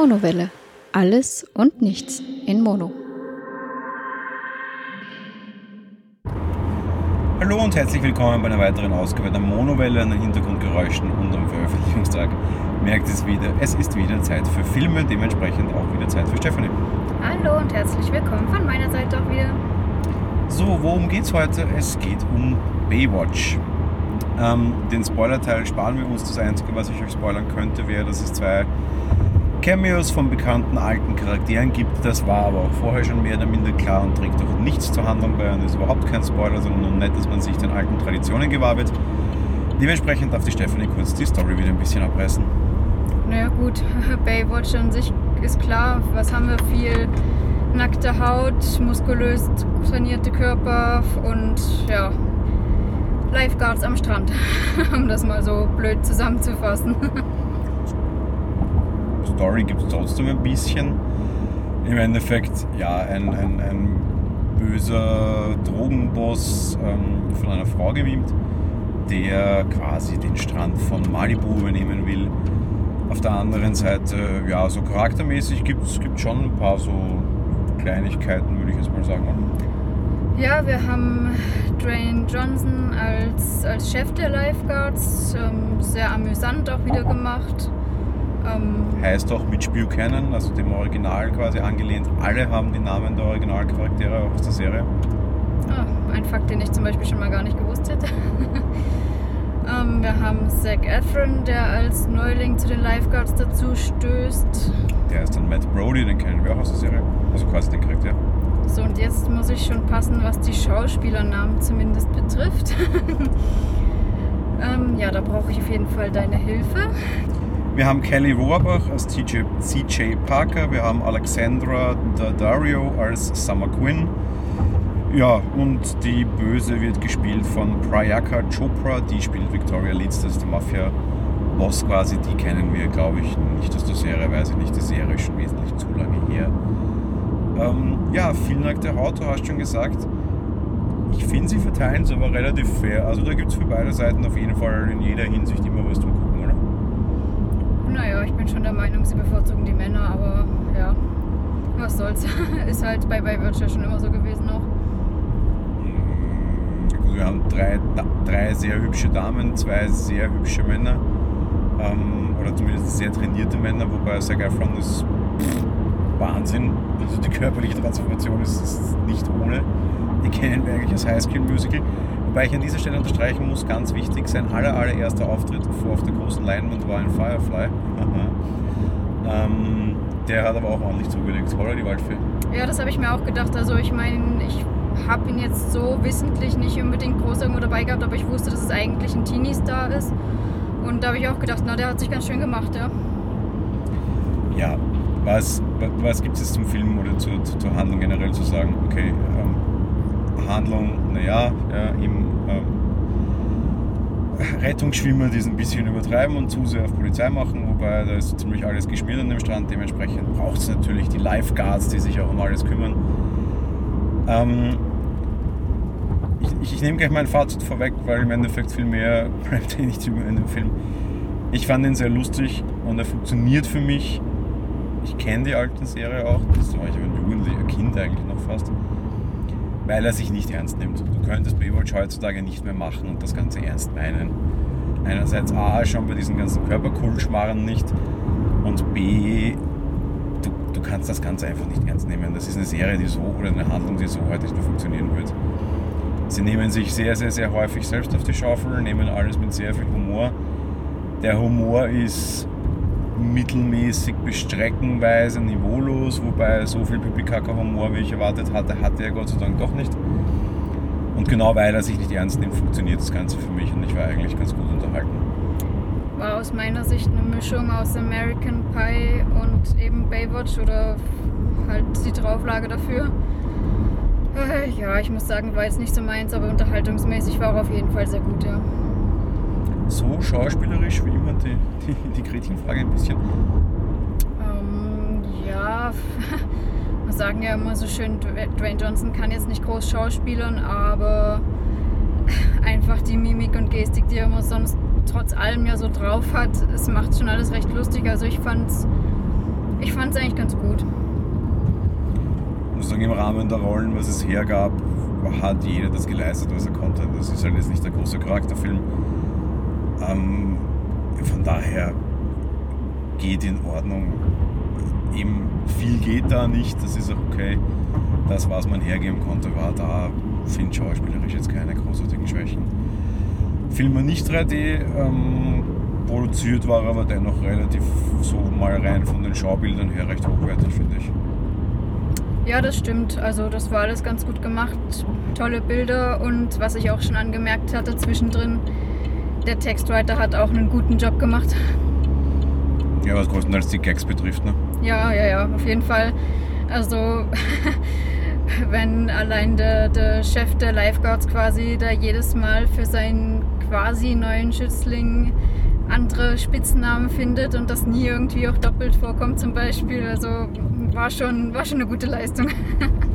Monowelle. Alles und nichts in Mono. Hallo und herzlich willkommen bei einer weiteren Ausgabe der Monowelle an den Hintergrundgeräuschen und am Veröffentlichungstag. Merkt es wieder, es ist wieder Zeit für Filme, dementsprechend auch wieder Zeit für Stephanie. Hallo und herzlich willkommen von meiner Seite auch wieder. So, worum geht's heute? Es geht um Baywatch. Ähm, den Spoiler-Teil sparen wir uns. Das Einzige, was ich euch spoilern könnte, wäre, dass es zwei Cameos von bekannten alten Charakteren gibt. Das war aber auch vorher schon mehr oder minder klar und trägt auch nichts zur Handlung bei und ist überhaupt kein Spoiler, sondern nur nett, dass man sich den alten Traditionen gewahr wird. Dementsprechend darf die Stephanie kurz die Story wieder ein bisschen abreißen. Naja gut, Baywatch an sich ist klar. Was haben wir? Viel nackte Haut, muskulös trainierte Körper und ja, Lifeguards am Strand, um das mal so blöd zusammenzufassen. Story gibt es trotzdem ein bisschen. Im Endeffekt, ja, ein, ein, ein böser Drogenboss ähm, von einer Frau gemimt, der quasi den Strand von Malibu übernehmen will. Auf der anderen Seite, ja, so charaktermäßig gibt es schon ein paar so Kleinigkeiten, würde ich jetzt mal sagen. Ja, wir haben Dwayne Johnson als, als Chef der Lifeguards, ähm, sehr amüsant auch wieder gemacht. Ähm, heißt auch Mitch Buchanan, also dem Original quasi angelehnt. Alle haben die Namen der Originalcharaktere aus der Serie. Oh, ein Fakt, den ich zum Beispiel schon mal gar nicht gewusst hätte. ähm, wir haben Zac Efron, der als Neuling zu den Lifeguards dazu stößt. Der ist dann Matt Brody, den kennen wir auch aus der Serie. Also quasi den Charakter. So, und jetzt muss ich schon passen, was die Schauspielernamen zumindest betrifft. ähm, ja, da brauche ich auf jeden Fall deine Hilfe. Wir haben Kelly Rohrbach als TJ, CJ Parker, wir haben Alexandra Daddario als Summer Quinn. Ja, und die Böse wird gespielt von Prayaka Chopra, die spielt Victoria Leeds, das ist der Mafia-Boss quasi. Die kennen wir, glaube ich, nicht aus der Serie, weiß ich nicht. Die Serie ist schon wesentlich zu lange her. Ähm, ja, viel nackte Haut, du hast schon gesagt. Ich finde, sie verteilen es aber relativ fair. Also da gibt es für beide Seiten auf jeden Fall in jeder Hinsicht immer was zum Gucken? Naja, ich bin schon der Meinung, sie bevorzugen die Männer, aber ja, was soll's. Ist halt bei Baywatch ja schon immer so gewesen noch. Wir haben drei, drei sehr hübsche Damen, zwei sehr hübsche Männer. Ähm, oder zumindest sehr trainierte Männer, wobei Zac Efron ist Wahnsinn. Also die körperliche Transformation ist, ist nicht ohne. Die kennen wir eigentlich als Highschool-Musical. Wobei ich an dieser Stelle unterstreichen muss, ganz wichtig, sein aller, allererster Auftritt vor auf der großen Leinwand war in Firefly. ähm, der hat aber auch ordentlich zugelegt. Holla die Waldfee. Ja, das habe ich mir auch gedacht. Also ich meine, ich habe ihn jetzt so wissentlich nicht unbedingt groß irgendwo dabei gehabt, aber ich wusste, dass es eigentlich ein Teenie-Star ist. Und da habe ich auch gedacht, na, der hat sich ganz schön gemacht, ja. Ja, was, was gibt es zum Film oder zur, zur Handlung generell zu sagen? Okay, ähm, Handlung, naja, ja, im ähm, Rettungsschwimmer, die es ein bisschen übertreiben und zu sehr auf Polizei machen, wobei da ist ziemlich alles geschmiert an dem Strand. Dementsprechend braucht es natürlich die Lifeguards, die sich auch um alles kümmern. Ähm, ich, ich, nehme gleich mein Fazit vorweg, weil im Endeffekt viel mehr bleibt eh nicht über in dem Film. Ich fand ihn sehr lustig und er funktioniert für mich ich kenne die alte Serie auch, das war ich aber ein Jugendlicher, Kind eigentlich noch fast, weil er sich nicht ernst nimmt. Du könntest Baywatch heutzutage nicht mehr machen und das Ganze ernst meinen. Einerseits A, schon bei diesen ganzen Körperkultschmarren nicht und B, du, du kannst das Ganze einfach nicht ernst nehmen. Das ist eine Serie, die so oder eine Handlung, die so heute nicht mehr funktionieren wird. Sie nehmen sich sehr, sehr, sehr häufig selbst auf die Schaufel, nehmen alles mit sehr viel Humor. Der Humor ist mittelmäßig bis streckenweise niveaulos, wobei so viel Pipikaka-Humor, wie ich erwartet hatte, hatte er Gott sei Dank doch nicht. Und genau weil er sich nicht ernst nimmt, funktioniert das Ganze für mich und ich war eigentlich ganz gut unterhalten. War aus meiner Sicht eine Mischung aus American Pie und eben Baywatch oder halt die Drauflage dafür. Äh, ja, ich muss sagen, war jetzt nicht so meins, aber unterhaltungsmäßig war er auf jeden Fall sehr gut, ja so schauspielerisch wie immer die, die, die Gretchenfrage ein bisschen? Ähm, ja, wir sagen ja immer so schön, Dwayne Johnson kann jetzt nicht groß schauspielern, aber einfach die Mimik und Gestik, die er immer sonst trotz allem ja so drauf hat, es macht schon alles recht lustig. Also ich fand es ich fand es eigentlich ganz gut. Ich muss sagen, im Rahmen der Rollen, was es hergab, hat jeder das geleistet, was er konnte. Das ist halt jetzt nicht der große Charakterfilm. Ähm, von daher geht in Ordnung. Eben viel geht da nicht, das ist auch okay. Das, was man hergeben konnte, war da. Finde schauspielerisch jetzt keine großartigen Schwächen. Film war nicht 3D, ähm, produziert war aber dennoch relativ so mal rein von den Schaubildern her recht hochwertig, finde ich. Ja, das stimmt. Also das war alles ganz gut gemacht. Tolle Bilder und was ich auch schon angemerkt hatte zwischendrin, der Textwriter hat auch einen guten Job gemacht. Ja, was größtenteils die Gags betrifft, ne? Ja, ja, ja, auf jeden Fall. Also wenn allein der, der Chef der Lifeguards quasi da jedes Mal für seinen quasi neuen Schützling andere Spitznamen findet und das nie irgendwie auch doppelt vorkommt zum Beispiel. Also war schon, war schon eine gute Leistung.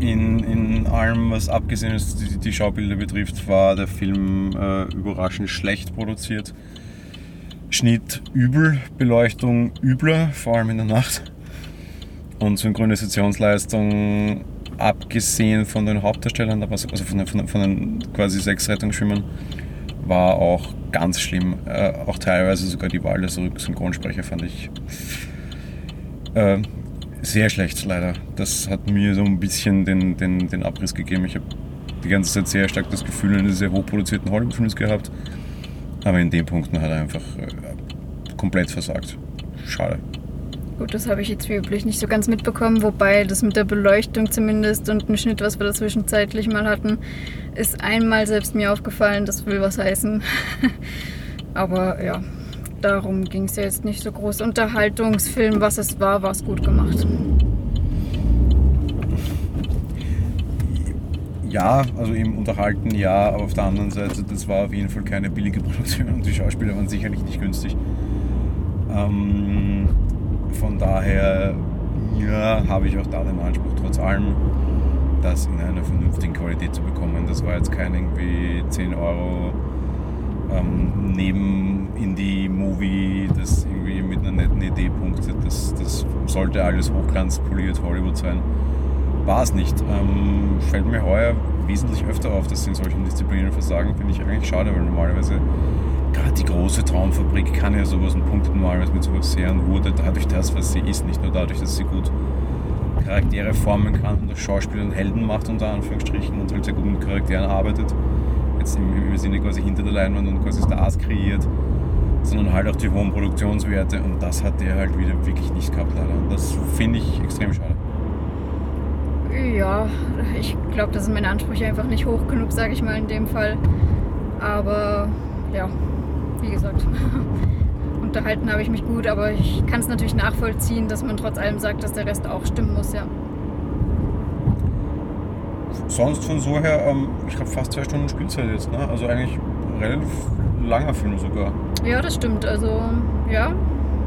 In, in allem, was abgesehen ist, die, die Schaubilder betrifft, war der Film äh, überraschend schlecht produziert. Schnitt übel, Beleuchtung übler, vor allem in der Nacht. Und Synchronisationsleistung, abgesehen von den Hauptdarstellern, also von den, von von den quasi sechs Rettungsschwimmern, war auch ganz schlimm. Äh, auch teilweise sogar die Wahl der Synchronsprecher fand ich äh, sehr schlecht, leider. Das hat mir so ein bisschen den, den, den Abriss gegeben. Ich habe die ganze Zeit sehr stark das Gefühl eines sehr hochproduzierten Hollywood-Films gehabt. Aber in den Punkten hat er einfach äh, komplett versagt. Schade. Gut, das habe ich jetzt wie üblich nicht so ganz mitbekommen, wobei das mit der Beleuchtung zumindest und ein Schnitt, was wir da zwischenzeitlich mal hatten, ist einmal selbst mir aufgefallen, das will was heißen. Aber ja, darum ging es ja jetzt nicht so groß. Unterhaltungsfilm, was es war, war es gut gemacht. Ja, also im Unterhalten ja, aber auf der anderen Seite, das war auf jeden Fall keine billige Produktion und die Schauspieler waren sicherlich nicht günstig. Ähm, von daher ja, habe ich auch da den Anspruch, trotz allem das in einer vernünftigen Qualität zu bekommen. Das war jetzt kein irgendwie 10 Euro ähm, neben Indie-Movie, das irgendwie mit einer netten Idee punktet. Das, das sollte alles hochglanzpoliert Hollywood sein. War es nicht. Ähm, fällt mir heuer wesentlich öfter auf, dass sie in solchen Disziplinen versagen. Finde ich eigentlich schade, weil normalerweise gerade die große Traumfabrik kann ja sowas und punktet normalerweise mit sowas sehr und wurde dadurch das, was sie ist, nicht nur dadurch, dass sie gut Charaktere formen kann und das Schauspiel und Helden macht, unter Anführungsstrichen, und halt sehr gut mit Charakteren arbeitet, jetzt im, im Sinne quasi hinter der Leinwand und quasi Stars kreiert, sondern halt auch die hohen Produktionswerte und das hat der halt wieder wirklich nicht gehabt leider. Das finde ich extrem schade. Ja, ich glaube, das sind meine Ansprüche einfach nicht hoch genug, sage ich mal in dem Fall. Aber ja, wie gesagt, unterhalten habe ich mich gut, aber ich kann es natürlich nachvollziehen, dass man trotz allem sagt, dass der Rest auch stimmen muss, ja. Sonst von so her, ähm, ich habe fast zwei Stunden Spielzeit jetzt, ne? Also eigentlich relativ langer Film sogar. Ja, das stimmt. Also, ja,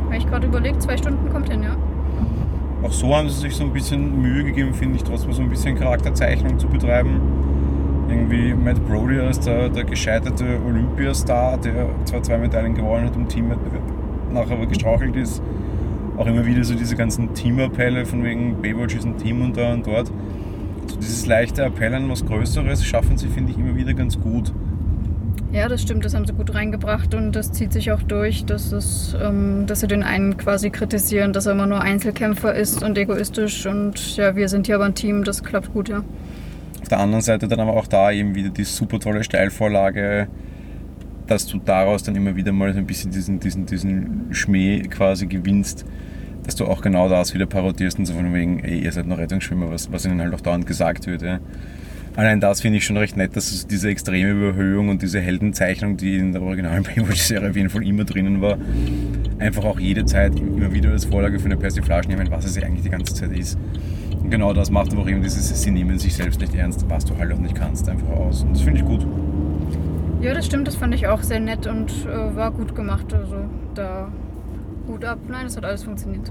habe ich gerade überlegt, zwei Stunden kommt hin, ja. Auch so haben sie sich so ein bisschen Mühe gegeben, finde ich, trotzdem so ein bisschen Charakterzeichnung zu betreiben irgendwie Matt Brody als der, der gescheiterte Olympiastar, der zwar zwei Medaillen gewonnen hat im Teamwettbewerb, nachher aber gestrauchelt ist. Auch immer wieder so diese ganzen Teamappelle von wegen Baywatch ist ein Team und da und dort. So dieses leichte Appell an was Größeres schaffen sie, finde ich, immer wieder ganz gut. Ja, das stimmt, das haben sie gut reingebracht und das zieht sich auch durch, dass, es, ähm, dass sie den einen quasi kritisieren, dass er immer nur Einzelkämpfer ist und egoistisch und ja, wir sind hier aber ein Team, das klappt gut, ja der anderen Seite dann aber auch da eben wieder die super tolle Steilvorlage, dass du daraus dann immer wieder mal so ein bisschen diesen, diesen, diesen Schmäh quasi gewinnst, dass du auch genau das wieder parodierst und so von wegen, ey, ihr seid noch Rettungsschwimmer, was, was ihnen halt auch dauernd gesagt wird. Ja. Allein das finde ich schon recht nett, dass diese extreme Überhöhung und diese Heldenzeichnung, die in der originalen Baywatch-Serie auf jeden Fall immer drinnen war, einfach auch jede Zeit immer wieder als Vorlage für eine Persiflage nehmen, was es eigentlich die ganze Zeit ist genau das macht aber auch eben dieses, sie nehmen sich selbst nicht ernst, was du halt auch nicht kannst, einfach aus. Und das finde ich gut. Ja, das stimmt, das fand ich auch sehr nett und äh, war gut gemacht. Also da gut ab. Nein, es hat alles funktioniert.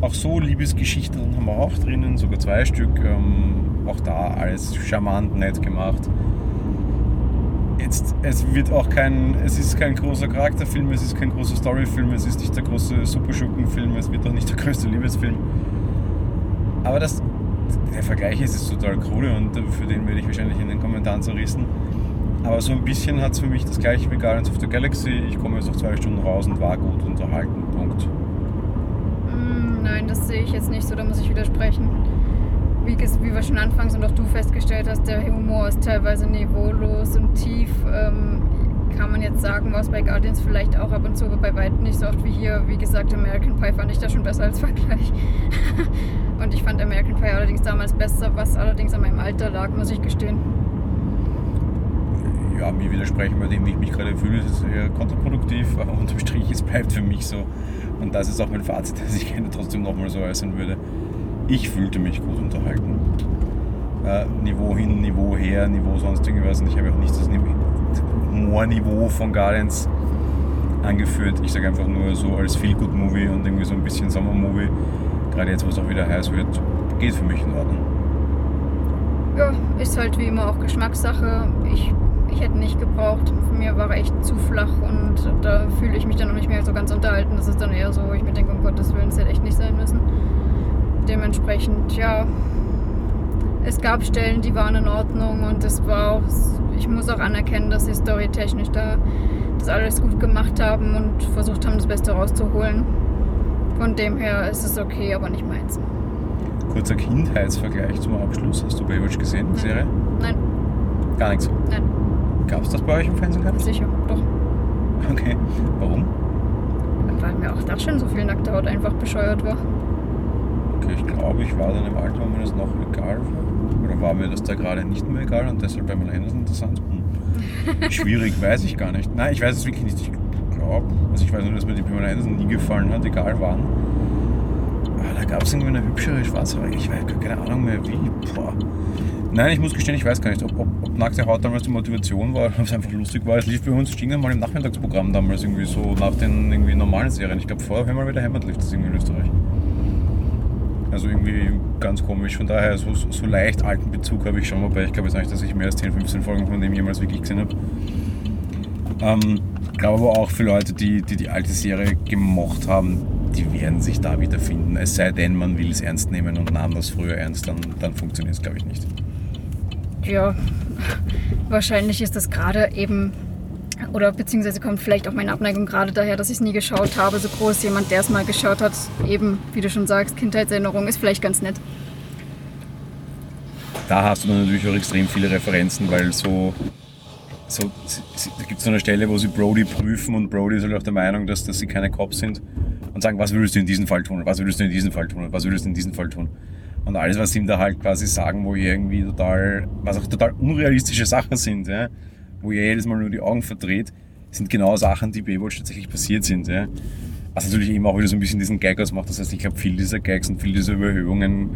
Auch so Liebesgeschichten haben wir auch drinnen, sogar zwei Stück. Ähm, auch da alles charmant, nett gemacht. jetzt, es wird auch kein, es ist kein großer Charakterfilm, es ist kein großer Storyfilm, es ist nicht der große Superschurkenfilm, es wird auch nicht der größte Liebesfilm. Aber das, der Vergleich ist jetzt total krude und für den werde ich wahrscheinlich in den Kommentaren zerrissen. Aber so ein bisschen hat es für mich das gleiche wie Guardians of the Galaxy. Ich komme jetzt noch zwei Stunden raus und war gut unterhalten. Punkt. Mm, nein, das sehe ich jetzt nicht so, da muss ich widersprechen. Wie, wie wir schon anfangs und auch du festgestellt hast, der Humor ist teilweise niveaulos und tief. Ähm, kann man jetzt sagen, was bei Guardians vielleicht auch ab und zu, aber bei weitem nicht so oft wie hier. Wie gesagt, American Pie fand ich da schon besser als Vergleich. und ich fand American Pie allerdings damals besser, was allerdings an meinem Alter lag, muss ich gestehen ja, mir widersprechen, bei dem ich mich gerade fühle, ist eher kontraproduktiv, aber unterm Strich, es bleibt für mich so. Und das ist auch mein Fazit, das ich gerne trotzdem nochmal so äußern würde. Ich fühlte mich gut unterhalten. Äh, Niveau hin, Niveau her, Niveau sonst irgendwas. Und ich habe auch nicht das Humorniveau von Guardians angeführt. Ich sage einfach nur so als Feel-Good-Movie und irgendwie so ein bisschen Sommer-Movie. Gerade jetzt, wo es auch wieder heiß wird, geht für mich in Ordnung. Ja, ist halt wie immer auch Geschmackssache. Ich gebraucht. Für mir war er echt zu flach und da fühle ich mich dann noch nicht mehr so ganz unterhalten. Das ist dann eher so, ich mir denke, um Gottes Willen, es hätte echt nicht sein müssen. Dementsprechend, ja, es gab Stellen, die waren in Ordnung und es war auch, ich muss auch anerkennen, dass sie storytechnisch da das alles gut gemacht haben und versucht haben, das Beste rauszuholen. Von dem her ist es okay, aber nicht meins. Kurzer Kindheitsvergleich zum Abschluss. Hast du Baywatch gesehen, die Serie? Nein. Gar nichts? Nein. Gab es das bei euch im Fernsehen? Sicher, doch. Okay. Warum? Weil mir auch da schon so viel nackte Haut einfach bescheuert war. Okay, ich glaube, ich war dann im Alter, wo mir das noch egal war. Oder war mir das da gerade nicht mehr egal und deshalb bei meiner Henderson interessant? Hm. Schwierig, weiß ich gar nicht. Nein, ich weiß es wirklich nicht. Ich glaube, also ich weiß nur, dass mir die Pamela Henderson nie gefallen hat, egal wann. Aber da gab es irgendwie eine hübschere Schwarzhaarige. Ich weiß gar keine Ahnung mehr wie. Boah. Nein, ich muss gestehen, ich weiß gar nicht, ob, ob, ob nackte Haut damals die Motivation war, ob es einfach lustig war. Es lief bei uns ging mal im Nachmittagsprogramm damals irgendwie so nach den irgendwie normalen Serien. Ich glaube, vorher haben wir wieder Heimat lief das irgendwie in Österreich. Also irgendwie ganz komisch. Von daher, so, so leicht alten Bezug habe ich schon, wobei ich glaube jetzt nicht, dass ich mehr als 10, 15 Folgen von dem jemals wirklich gesehen habe. Ähm, glaube aber auch für Leute, die, die die alte Serie gemocht haben, die werden sich da wiederfinden. Es sei denn, man will es ernst nehmen und nahm das früher ernst, dann, dann funktioniert es, glaube ich, nicht ja, wahrscheinlich ist das gerade eben, oder beziehungsweise kommt vielleicht auch meine Abneigung gerade daher, dass ich es nie geschaut habe, so groß. Jemand, der es mal geschaut hat, eben, wie du schon sagst, Kindheitserinnerung ist vielleicht ganz nett. Da hast du natürlich auch extrem viele Referenzen, weil so, so da gibt es so eine Stelle, wo sie Brody prüfen und Brody ist halt auch der Meinung, dass, dass sie keine Cops sind und sagen, was würdest du in diesem Fall tun, was würdest du in diesem Fall tun, was würdest du in diesem Fall tun. Und alles, was sie ihm da halt quasi sagen, wo irgendwie total, was auch total unrealistische Sachen sind, ja, wo ihr jedes Mal nur die Augen verdreht, sind genau Sachen, die Baywatch tatsächlich passiert sind. Ja. Was natürlich eben auch wieder so ein bisschen diesen Gag ausmacht. Das heißt, ich glaube, viel dieser Gags und viel dieser Überhöhungen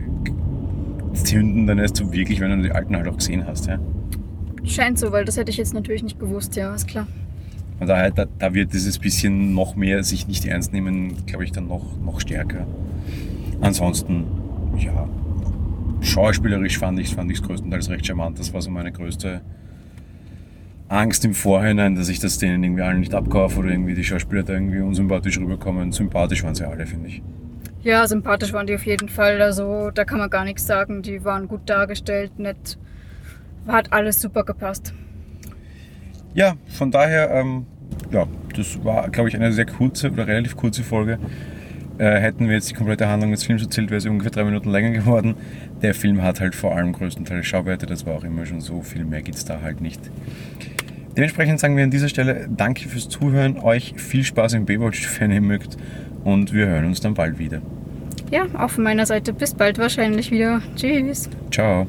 zünden dann erst so wirklich, wenn du die alten halt auch gesehen hast. Ja. Scheint so, weil das hätte ich jetzt natürlich nicht gewusst, ja, ist klar. Und daher, da, da wird dieses bisschen noch mehr sich nicht ernst nehmen, glaube ich, dann noch, noch stärker. Ansonsten, ja, schauspielerisch fand ich es fand größtenteils recht charmant. Das war so meine größte Angst im Vorhinein, dass ich das denen irgendwie allen nicht abkaufe oder irgendwie die Schauspieler da irgendwie unsympathisch rüberkommen. Sympathisch waren sie alle, finde ich. Ja, sympathisch waren die auf jeden Fall. Also da kann man gar nichts sagen. Die waren gut dargestellt, nett. Hat alles super gepasst. Ja, von daher, ähm, ja, das war, glaube ich, eine sehr kurze oder relativ kurze Folge. Äh, hätten wir jetzt die komplette Handlung des Films erzählt, wäre es ungefähr drei Minuten länger geworden. Der Film hat halt vor allem größtenteils Schauwerte, das war auch immer schon so, viel mehr gibt es da halt nicht. Dementsprechend sagen wir an dieser Stelle Danke fürs Zuhören, euch viel Spaß im Baywatch, wenn ihr mögt und wir hören uns dann bald wieder. Ja, auch von meiner Seite bis bald wahrscheinlich wieder. Tschüss. Ciao.